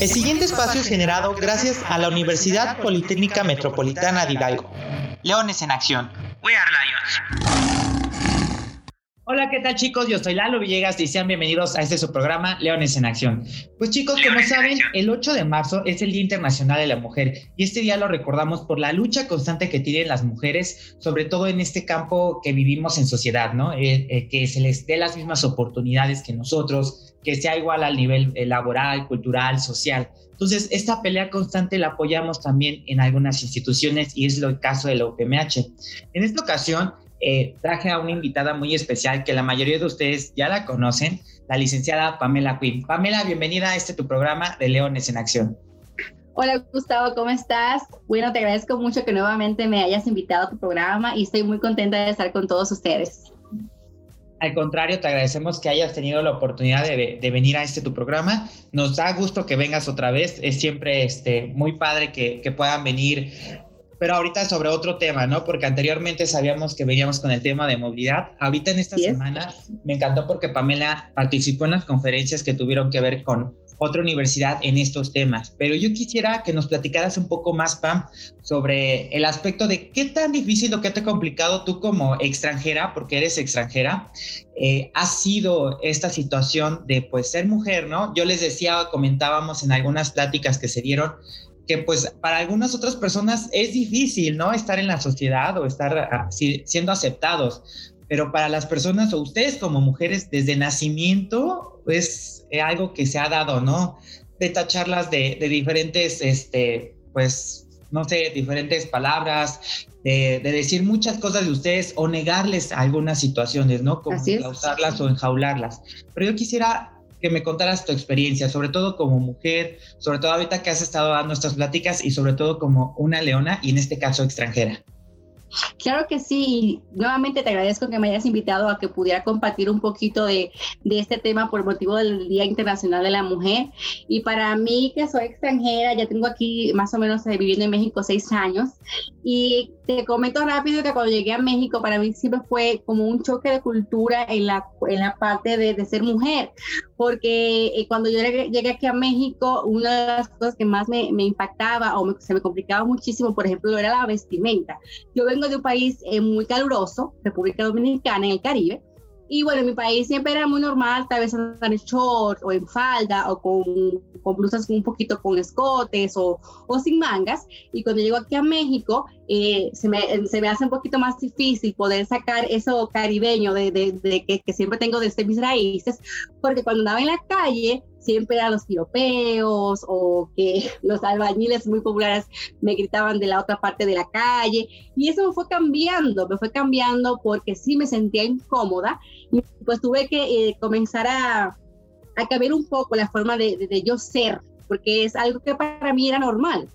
El siguiente espacio es generado gracias a la Universidad Politécnica Metropolitana de Hidalgo. Leones en Acción. We are Lions. Hola, ¿qué tal chicos? Yo soy Lalo Villegas y sean bienvenidos a este su programa Leones en Acción. Pues chicos, como saben, el 8 de marzo es el Día Internacional de la Mujer y este día lo recordamos por la lucha constante que tienen las mujeres, sobre todo en este campo que vivimos en sociedad, ¿no? Eh, eh, que se les dé las mismas oportunidades que nosotros, que sea igual al nivel eh, laboral, cultural, social. Entonces, esta pelea constante la apoyamos también en algunas instituciones y es el caso de la UPMH. En esta ocasión, eh, traje a una invitada muy especial que la mayoría de ustedes ya la conocen, la licenciada Pamela Quinn. Pamela, bienvenida a este tu programa de Leones en Acción. Hola Gustavo, ¿cómo estás? Bueno, te agradezco mucho que nuevamente me hayas invitado a tu programa y estoy muy contenta de estar con todos ustedes. Al contrario, te agradecemos que hayas tenido la oportunidad de, venir a este tu programa. Nos da gusto que vengas otra vez. Es siempre este, muy padre que, que puedan venir pero ahorita sobre otro tema, ¿no? Porque anteriormente sabíamos que veníamos con el tema de movilidad. Ahorita en esta semana me encantó porque Pamela participó en las conferencias que tuvieron que ver con otra universidad en estos temas. Pero yo quisiera que nos platicaras un poco más, Pam, sobre el aspecto de qué tan difícil o qué tan complicado tú como extranjera, porque eres extranjera, eh, ha sido esta situación de pues ser mujer, ¿no? Yo les decía, comentábamos en algunas pláticas que se dieron, que pues para algunas otras personas es difícil, ¿no? Estar en la sociedad o estar ah, siendo aceptados, pero para las personas o ustedes como mujeres desde nacimiento es algo que se ha dado, ¿no? De tacharlas de, de diferentes, este, pues, no sé, diferentes palabras, de, de, decir muchas cosas de ustedes o negarles algunas situaciones, ¿no? Como causarlas o enjaularlas. Pero yo quisiera que me contaras tu experiencia, sobre todo como mujer, sobre todo ahorita que has estado dando estas pláticas y sobre todo como una leona y en este caso extranjera. Claro que sí. Nuevamente te agradezco que me hayas invitado a que pudiera compartir un poquito de, de, este tema por motivo del Día Internacional de la Mujer. Y para mí, que soy extranjera, ya tengo aquí más o menos eh, viviendo en México seis años. Y te comento rápido que cuando llegué a México, para mí siempre fue como un choque de cultura en la, en la parte de, de ser mujer. Porque eh, cuando yo llegué, aquí a México, una de las cosas que más me, me impactaba o se me complicaba muchísimo, por ejemplo, era la vestimenta. Yo vengo de un país eh, muy caluroso, República Dominicana, en el Caribe. Y bueno, en mi país siempre era muy normal, tal vez andar en short o en falda o con, con blusas un poquito con escotes o, o, sin mangas. Y cuando llego aquí a México, eh, se, me, se, me, hace un poquito más difícil poder sacar eso caribeño de, de, de que, que, siempre tengo desde mis raíces, porque cuando andaba en la calle siempre eran los piropeos o que los albañiles muy populares me gritaban de la otra parte de la calle y eso me fue cambiando, me fue cambiando porque sí me sentía incómoda y pues tuve que eh, comenzar a, a, cambiar un poco la forma de, de, yo ser porque es algo que para mí era normal.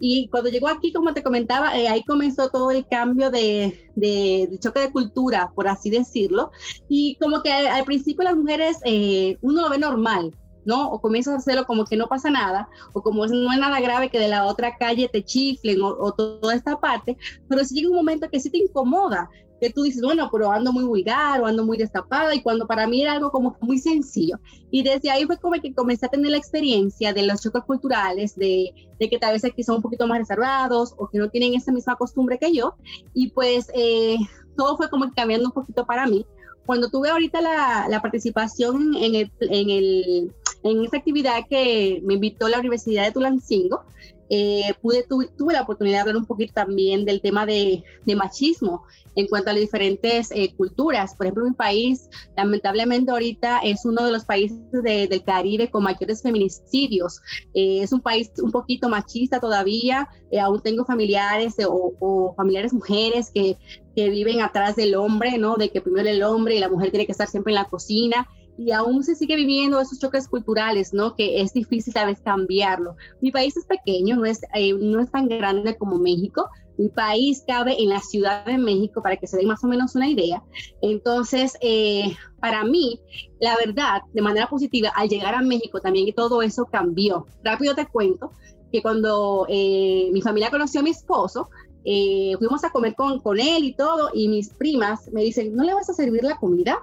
Y cuando llegó aquí, como te comentaba, eh, ahí comenzó todo el cambio de, de, de, choque de cultura, por así decirlo. Y como que al, principio las mujeres, eh, uno lo ve normal, ¿no? O comienzas a hacerlo como que no pasa nada, o como no es nada grave que de la otra calle te chiflen o, toda esta parte, pero si llega un momento que sí te incomoda, que tú dices, bueno, pero ando muy vulgar o ando muy destapada, y cuando para mí era algo como muy sencillo. Y desde ahí fue como que comencé a tener la experiencia de los choques culturales, de, de que tal vez aquí son un poquito más reservados o que no tienen esa misma costumbre que yo, y pues eh, todo fue como cambiando un poquito para mí. Cuando tuve ahorita la, la participación en el, en el en esta actividad que me invitó la Universidad de Tulancingo, eh, pude, tuve la oportunidad de hablar un poquito también del tema de, de machismo en cuanto a las diferentes eh, culturas. Por ejemplo, mi país, lamentablemente ahorita es uno de los países de, del Caribe con mayores feminicidios. Eh, es un país un poquito machista todavía. Eh, aún tengo familiares o, o, familiares mujeres que, que viven atrás del hombre, ¿no? De que primero el hombre y la mujer tiene que estar siempre en la cocina y aún se sigue viviendo esos choques culturales, ¿no? Que es difícil a veces cambiarlo. Mi país es pequeño, no es, eh, no es tan grande como México. Mi país cabe en la Ciudad de México, para que se den más o menos una idea. Entonces, eh, para mí, la verdad, de manera positiva, al llegar a México también todo eso cambió. Rápido te cuento que cuando eh, mi familia conoció a mi esposo, eh, fuimos a comer con, con él y todo, y mis primas me dicen, ¿no le vas a servir la comida?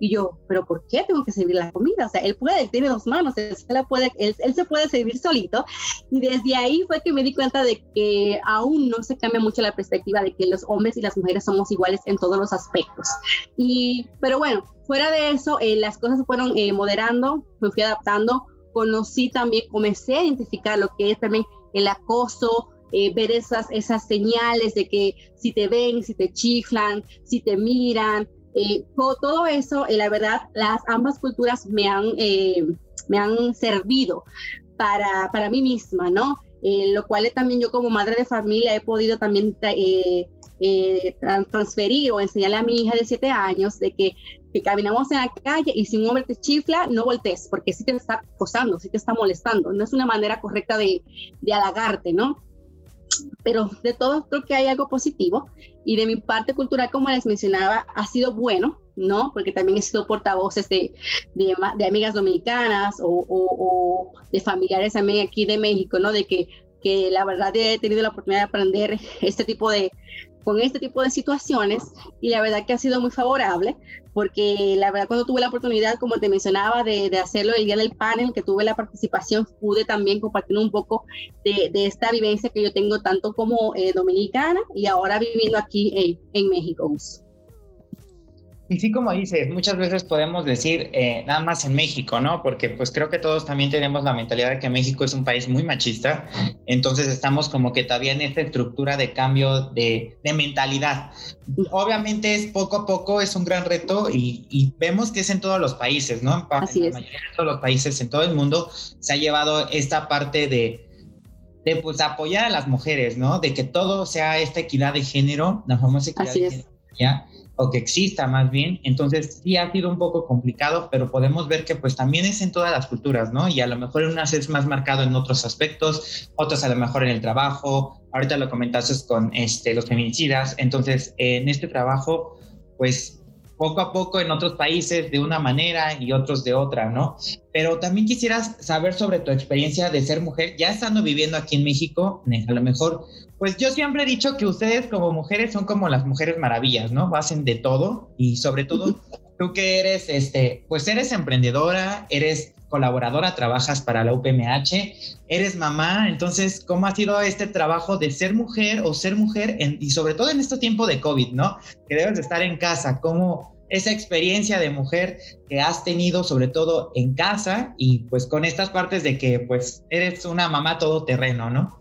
Y yo, ¿pero por qué tengo que servir la comida? O sea, él puede, él tiene dos manos, él se, puede, él, se puede servir solito. Y desde ahí fue que me di cuenta de que aún no se cambia mucho la perspectiva de que los hombres y las mujeres somos iguales en todos los aspectos. Y, pero bueno, fuera de eso, eh, las cosas fueron eh, moderando, me fui adaptando, conocí también, comencé a identificar lo que es también el acoso, eh, ver esas, esas señales de que si te ven, si te chiflan, si te miran, eh, todo, eso, eh, la verdad, las ambas culturas me han, eh, me han servido para, para mí misma, ¿no? lo cual también yo como madre de familia he podido también transferir o enseñarle a mi hija de siete años de que, que, caminamos en la calle y si un hombre te chifla, no voltees, porque sí te está acosando, sí te está molestando. No es una manera correcta de, de halagarte, ¿no? Pero de todo creo que hay algo positivo y de mi parte cultural, como les mencionaba, ha sido bueno, ¿no? Porque también he sido portavoces de, de, amigas dominicanas o, o, de familiares también aquí de México, ¿no? De que, que la verdad he tenido la oportunidad de aprender este tipo de, con este tipo de situaciones y la verdad que ha sido muy favorable porque la verdad cuando tuve la oportunidad, como te mencionaba, de, hacerlo el día del panel, que tuve la participación, pude también compartir un poco de, esta vivencia que yo tengo tanto como eh, dominicana y ahora viviendo aquí en México. Y sí, como dices, muchas veces podemos decir eh, nada más en México, ¿no? Porque pues creo que todos también tenemos la mentalidad de que México es un país muy machista, entonces estamos como que todavía en esta estructura de cambio de, de mentalidad. Obviamente es poco a poco, es un gran reto y, y vemos que es en todos los países, ¿no? En, Así la es. mayoría de todos los países, en todo el mundo, se ha llevado esta parte de, de pues apoyar a las mujeres, ¿no? De que todo sea esta equidad de género, la famosa equidad Así de es. género, ¿ya? O que exista más bien. Entonces sí ha sido un poco complicado, pero podemos ver que pues también es en todas las culturas, ¿no? Y a lo mejor en unas es más marcado en otros aspectos, otras a lo mejor en el trabajo. Ahorita lo comentaste con este, los feminicidas. Entonces en este trabajo, pues poco a poco en otros países de una manera y otros de otra, ¿no? Pero también quisieras saber sobre tu experiencia de ser mujer, ya estando viviendo aquí en México, a lo mejor, pues yo siempre he dicho que ustedes como mujeres son como las mujeres maravillas, ¿no? Hacen de todo y sobre todo tú que eres, este, pues eres emprendedora, eres colaboradora, trabajas para la UPMH, eres mamá, entonces, ¿cómo ha sido este trabajo de ser mujer o ser mujer y sobre todo en este tiempo de COVID, ¿no? Que debes de estar en casa, ¿cómo esa experiencia de mujer que has tenido sobre todo en casa y pues con estas partes de que pues eres una mamá todoterreno, ¿no?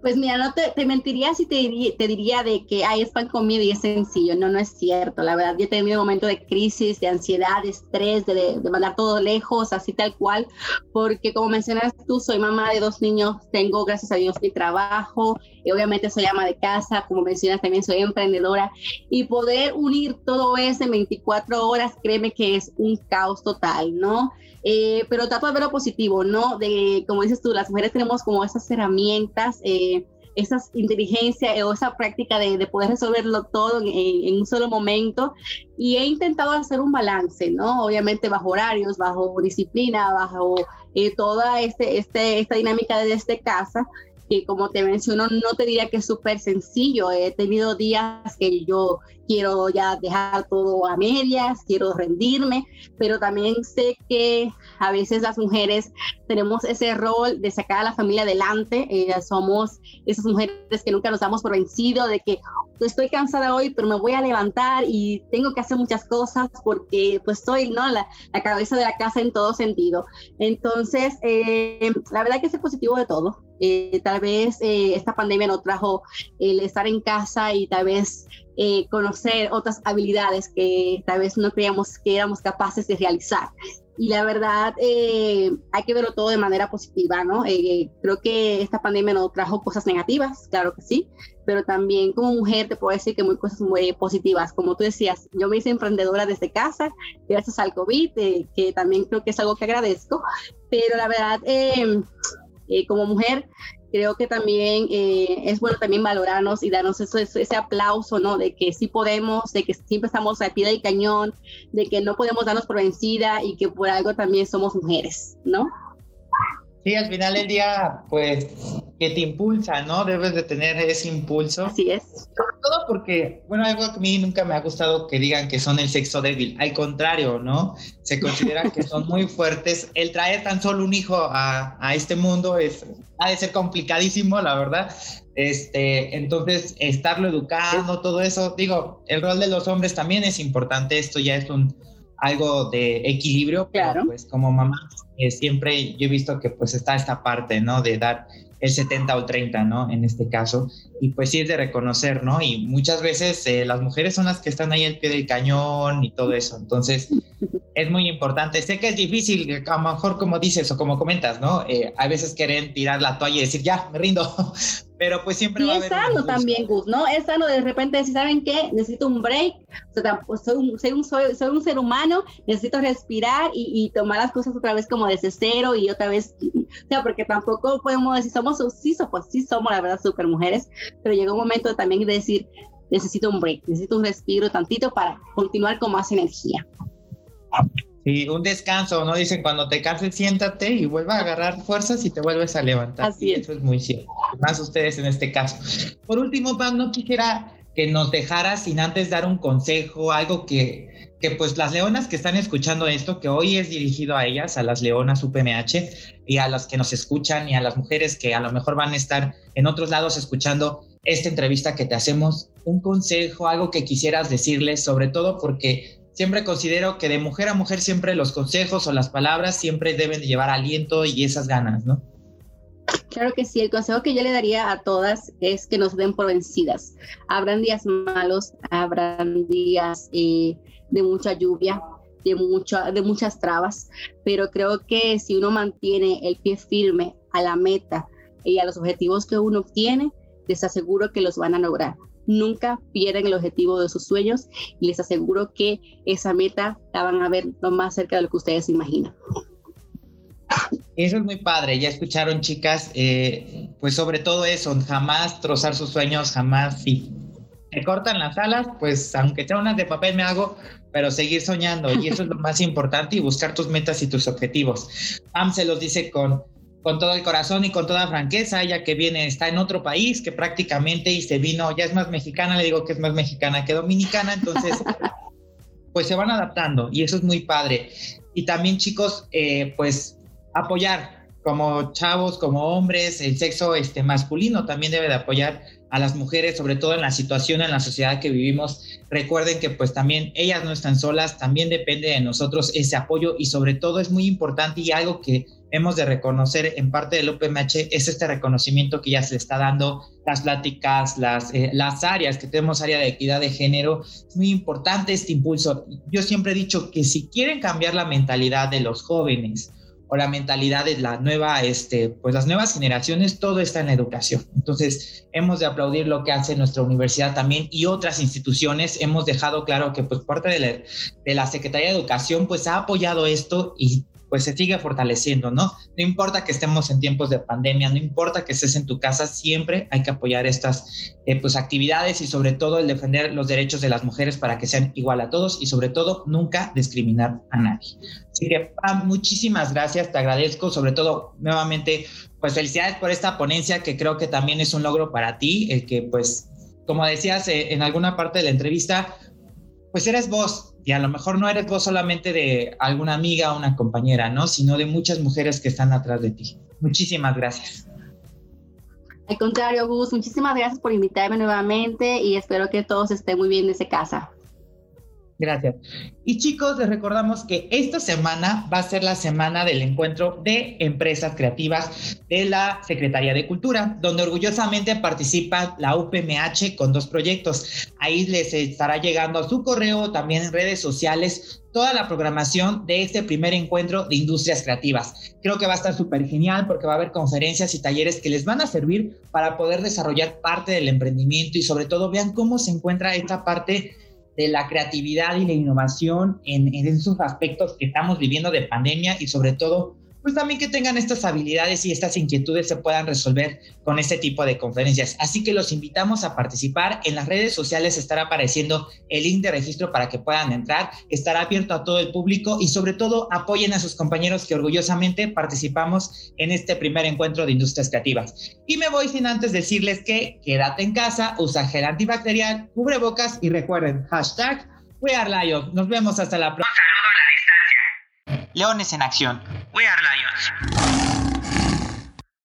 Pues mira, no te, te mentiría si te, te diría de que hay es pan comido y es sencillo. No, no es cierto. La verdad, yo he tenido momentos de crisis, de ansiedad, de estrés, de, de, mandar todo lejos, así tal cual. Porque como mencionas tú, soy mamá de dos niños, tengo, gracias a Dios, mi trabajo. Y obviamente soy ama de casa, como mencionas, también soy emprendedora. Y poder unir todo eso en 24 horas, créeme que es un caos total, ¿no? Eh, pero trato de ver lo positivo, ¿no? De, como dices tú, las mujeres tenemos como esas herramientas, eh, esa inteligencia o esa práctica de, de poder resolverlo todo en, en, un solo momento. Y he intentado hacer un balance, ¿no? Obviamente bajo horarios, bajo disciplina, bajo eh, toda este, este, esta dinámica desde casa que como te menciono, no te diría que es súper sencillo. He tenido días que yo quiero ya dejar todo a medias, quiero rendirme, pero también sé que a veces las mujeres tenemos ese rol de sacar a la familia adelante. Eh, somos esas mujeres que nunca nos damos por vencido, de que estoy cansada hoy, pero me voy a levantar y tengo que hacer muchas cosas porque pues soy ¿no? la, la cabeza de la casa en todo sentido. Entonces, eh, la verdad que es positivo de todo. Eh, tal vez eh, esta pandemia nos trajo el estar en casa y tal vez eh, conocer otras habilidades que tal vez no creíamos que éramos capaces de realizar. Y la verdad, hay que verlo todo de manera positiva, ¿no? Creo que esta pandemia nos trajo cosas negativas, claro que sí, pero también como mujer te puedo decir que muy cosas muy positivas. Como tú decías, yo me hice emprendedora desde casa, gracias al COVID, que también creo que es algo que agradezco, pero la verdad, eh, como mujer, creo que también eh, es bueno también valorarnos y darnos ese aplauso, ¿no? De que sí podemos, de que siempre estamos a pie del cañón, de que no podemos darnos por vencida y que por algo también somos mujeres, ¿no? Sí, al final del día, pues, que te impulsa, ¿no? Debes de tener ese impulso. Así es. Sobre todo porque, bueno, algo que a mí nunca me ha gustado que digan que son el sexo débil. Al contrario, ¿no? Se considera que son muy fuertes. El traer tan solo un hijo a, a este mundo es, ha de ser complicadísimo, la verdad. Este, entonces, estarlo educando, todo eso, digo, el rol de los hombres también es importante. Esto ya es un algo de equilibrio, claro. pues como mamá eh, siempre yo he visto que pues está esta parte, ¿no? De dar el 70 o 30, ¿no? En este caso. Y pues sí es de reconocer, ¿no? Y muchas veces eh, las mujeres son las que están ahí al pie del cañón y todo eso. Entonces, es muy importante. Sé que es difícil, a lo mejor como dices o como comentas, ¿no? Eh, a veces quieren tirar la toalla y decir, ya, me rindo. Pero pues siempre y va a haber es sano también, Gus, ¿no? Es sano de repente decir, ¿saben qué? Necesito un break. O sea, pues, soy, un, soy, un, soy, un ser humano, necesito respirar y, y, tomar las cosas otra vez como desde cero y otra vez. o sea, porque tampoco podemos decir, somos, sí, pues sí somos la verdad super mujeres, pero llega un momento también de decir, necesito un break, necesito un respiro tantito para continuar con más energía. Sí, un descanso, ¿no? Dicen cuando te canses, siéntate y vuelva a agarrar fuerzas y te vuelves a levantar. Así es. Eso es muy cierto. Más ustedes en este caso. Por último, Pam, no quisiera que nos dejara sin antes dar un consejo, algo que, que pues las leonas que están escuchando esto, que hoy es dirigido a ellas, a las leonas UPMH y a las que nos escuchan y a las mujeres que a lo mejor van a estar en otros lados escuchando esta entrevista que te hacemos, un consejo, algo que quisieras decirles, sobre todo porque siempre considero que de mujer a mujer siempre los consejos o las palabras siempre deben llevar aliento y esas ganas, ¿no? Claro que sí, el consejo que yo le daría a todas es que nos den por vencidas. Habrán días malos, habrán días eh, de mucha lluvia, de, de muchas trabas, pero creo que si uno mantiene el pie firme a la meta y a los objetivos que uno obtiene, les aseguro que los van a lograr. Nunca pierden el objetivo de sus sueños y les aseguro que esa meta la van a ver lo más cerca de lo que ustedes imaginan. Eso es muy padre, ya escucharon chicas, eh, pues sobre todo eso, jamás trozar sus sueños, jamás si me cortan las alas, pues aunque sea unas de papel me hago, pero seguir soñando y eso es lo más importante y buscar tus metas y tus objetivos. Pam se los dice con, con todo el corazón y con toda franqueza, ya que viene, está en otro país que prácticamente y se vino, ya es más mexicana, le digo que es más mexicana que dominicana, entonces pues se van adaptando y eso es muy padre. Y también chicos, eh, pues apoyar como chavos, como hombres, el sexo este, masculino también debe de apoyar a las mujeres, sobre todo en la situación en la sociedad que vivimos. Recuerden que pues también ellas no están solas, también depende de nosotros ese apoyo y sobre todo es muy importante y algo que hemos de reconocer en parte del UPMH es este reconocimiento que ya se está dando, las pláticas, las, eh, las áreas que tenemos, área de equidad de género, es muy importante este impulso. Yo siempre he dicho que si quieren cambiar la mentalidad de los jóvenes, o la mentalidad de la nueva, este, pues las nuevas generaciones, todo está en educación. Entonces, hemos de aplaudir lo que hace nuestra universidad también y otras instituciones. Hemos dejado claro que pues parte de la, de la Secretaría de Educación pues ha apoyado esto y pues se sigue fortaleciendo, ¿no? No importa que estemos en tiempos de pandemia, no importa que estés en tu casa, siempre hay que apoyar estas eh, pues actividades y sobre todo el defender los derechos de las mujeres para que sean igual a todos y sobre todo nunca discriminar a nadie. Así que muchísimas gracias, te agradezco, sobre todo nuevamente, pues felicidades por esta ponencia que creo que también es un logro para ti, el que pues, como decías eh, en alguna parte de la entrevista, pues eres vos, y a lo mejor no eres vos solamente de alguna amiga o una compañera, ¿no? Sino de muchas mujeres que están atrás de ti. Muchísimas gracias. Al contrario, Gus, muchísimas gracias por invitarme nuevamente y espero que todos estén muy bien desde casa. Gracias. Y chicos, les recordamos que esta semana va a ser la semana del encuentro de empresas creativas de la Secretaría de Cultura, donde orgullosamente participa la UPMH con dos proyectos. Ahí les estará llegando a su correo, también en redes sociales, toda la programación de este primer encuentro de industrias creativas. Creo que va a estar súper genial porque va a haber conferencias y talleres que les van a servir para poder desarrollar parte del emprendimiento y sobre todo vean cómo se encuentra esta parte de la creatividad y la innovación en, esos aspectos que estamos viviendo de pandemia y sobre todo, pues también que tengan estas habilidades y estas inquietudes se puedan resolver con este tipo de conferencias. Así que los invitamos a participar. En las redes sociales estará apareciendo el link de registro para que puedan entrar. Estará abierto a todo el público y sobre todo apoyen a sus compañeros que orgullosamente participamos en este primer encuentro de industrias creativas. Y me voy sin antes decirles que quédate en casa, usa gel antibacterial, cubre bocas y recuerden, hashtag We Are Lions. Nos vemos hasta la próxima. Un saludo a la distancia. Leones en acción. We Are Lions.